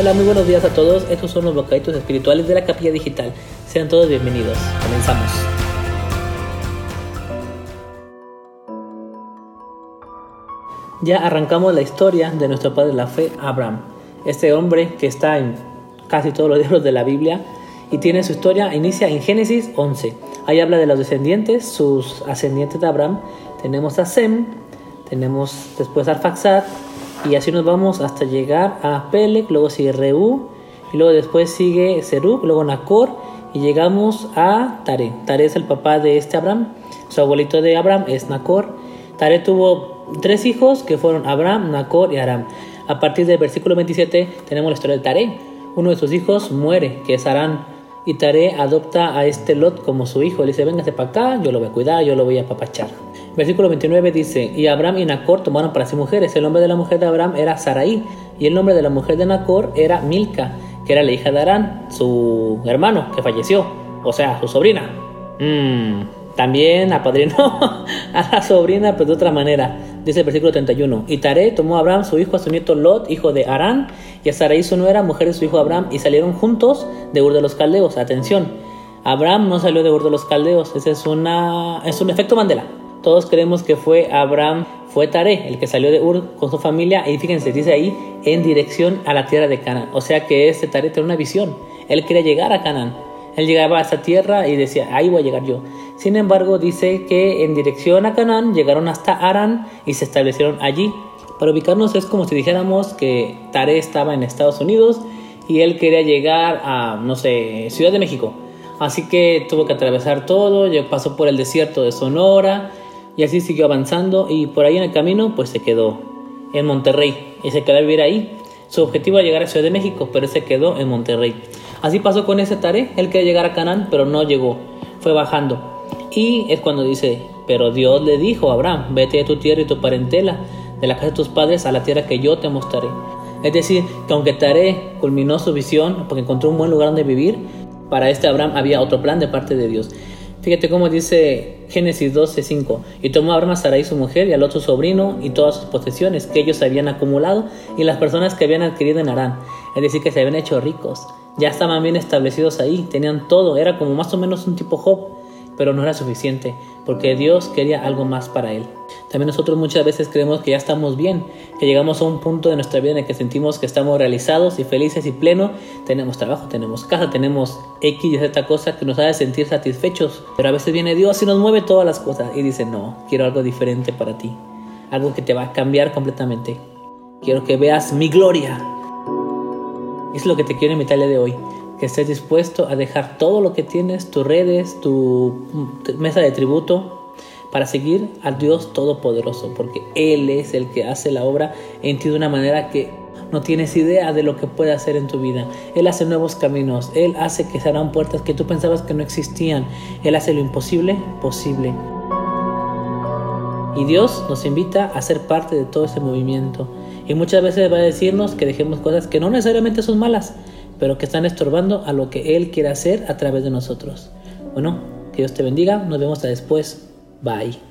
Hola, muy buenos días a todos. Estos son los bocaditos espirituales de la Capilla Digital. Sean todos bienvenidos. Comenzamos. Ya arrancamos la historia de nuestro padre de la fe, Abraham. Este hombre que está en casi todos los libros de la Biblia y tiene su historia, inicia en Génesis 11. Ahí habla de los descendientes, sus ascendientes de Abraham. Tenemos a Sem, tenemos después a Arfaxad, y así nos vamos hasta llegar a Pelec, luego sigue Reú, y luego después sigue Serú, luego Nacor, y llegamos a Tare. Tare es el papá de este Abraham, su abuelito de Abraham es Nacor. Tare tuvo tres hijos que fueron Abraham, Nacor y Aram. A partir del versículo 27 tenemos la historia de Tare. Uno de sus hijos muere, que es Arán. Y Tare adopta a este Lot como su hijo. Le dice, véngase para acá, yo lo voy a cuidar, yo lo voy a papachar. Versículo 29 dice, y Abraham y Nacor tomaron para sí mujeres. El nombre de la mujer de Abraham era Sarai, y el nombre de la mujer de Nacor era Milca, que era la hija de Arán, su hermano, que falleció, o sea, su sobrina. Mm, también apadrinó a la sobrina, pero de otra manera. Dice el versículo 31. Y Tare tomó a Abraham, su hijo, a su nieto Lot, hijo de Arán, y a Sarai, su nuera, mujer de su hijo Abraham, y salieron juntos de Ur de los Caldeos. Atención, Abraham no salió de Ur de los Caldeos. Ese es, una, es un efecto Mandela. Todos creemos que fue Abraham, fue Tare, el que salió de Ur con su familia, y fíjense, dice ahí, en dirección a la tierra de Canaán. O sea que este Tare tenía una visión. Él quería llegar a Canaán. Él llegaba a esa tierra y decía, ahí voy a llegar yo. Sin embargo, dice que en dirección a Canaán llegaron hasta Arán y se establecieron allí. Para ubicarnos es como si dijéramos que Tare estaba en Estados Unidos y él quería llegar a, no sé, Ciudad de México. Así que tuvo que atravesar todo, pasó por el desierto de Sonora, y así siguió avanzando y por ahí en el camino pues se quedó en Monterrey y se quedó a vivir ahí. Su objetivo era llegar a Ciudad de México, pero se quedó en Monterrey. Así pasó con ese tare, él quería llegar a Canaán, pero no llegó, fue bajando. Y es cuando dice, pero Dios le dijo a Abraham, vete de tu tierra y tu parentela, de la casa de tus padres a la tierra que yo te mostraré. Es decir, que aunque Tare culminó su visión porque encontró un buen lugar donde vivir, para este Abraham había otro plan de parte de Dios. Fíjate cómo dice Génesis 12:5. Y tomó Abraham a Sarai su mujer y al otro sobrino y todas sus posesiones que ellos habían acumulado y las personas que habían adquirido en Arán. Es decir, que se habían hecho ricos. Ya estaban bien establecidos ahí, tenían todo. Era como más o menos un tipo Job pero no era suficiente, porque Dios quería algo más para él. También nosotros muchas veces creemos que ya estamos bien, que llegamos a un punto de nuestra vida en el que sentimos que estamos realizados y felices y plenos, tenemos trabajo, tenemos casa, tenemos X y Z cosa que nos hace sentir satisfechos, pero a veces viene Dios y nos mueve todas las cosas y dice, no, quiero algo diferente para ti, algo que te va a cambiar completamente. Quiero que veas mi gloria. Es lo que te quiero invitarle de hoy que estés dispuesto a dejar todo lo que tienes, tus redes, tu mesa de tributo, para seguir al Dios Todopoderoso, porque Él es el que hace la obra en ti de una manera que no tienes idea de lo que puede hacer en tu vida. Él hace nuevos caminos, Él hace que se abran puertas que tú pensabas que no existían, Él hace lo imposible posible. Y Dios nos invita a ser parte de todo ese movimiento. Y muchas veces va a decirnos que dejemos cosas que no necesariamente son malas, pero que están estorbando a lo que Él quiere hacer a través de nosotros. Bueno, que Dios te bendiga, nos vemos hasta después. Bye.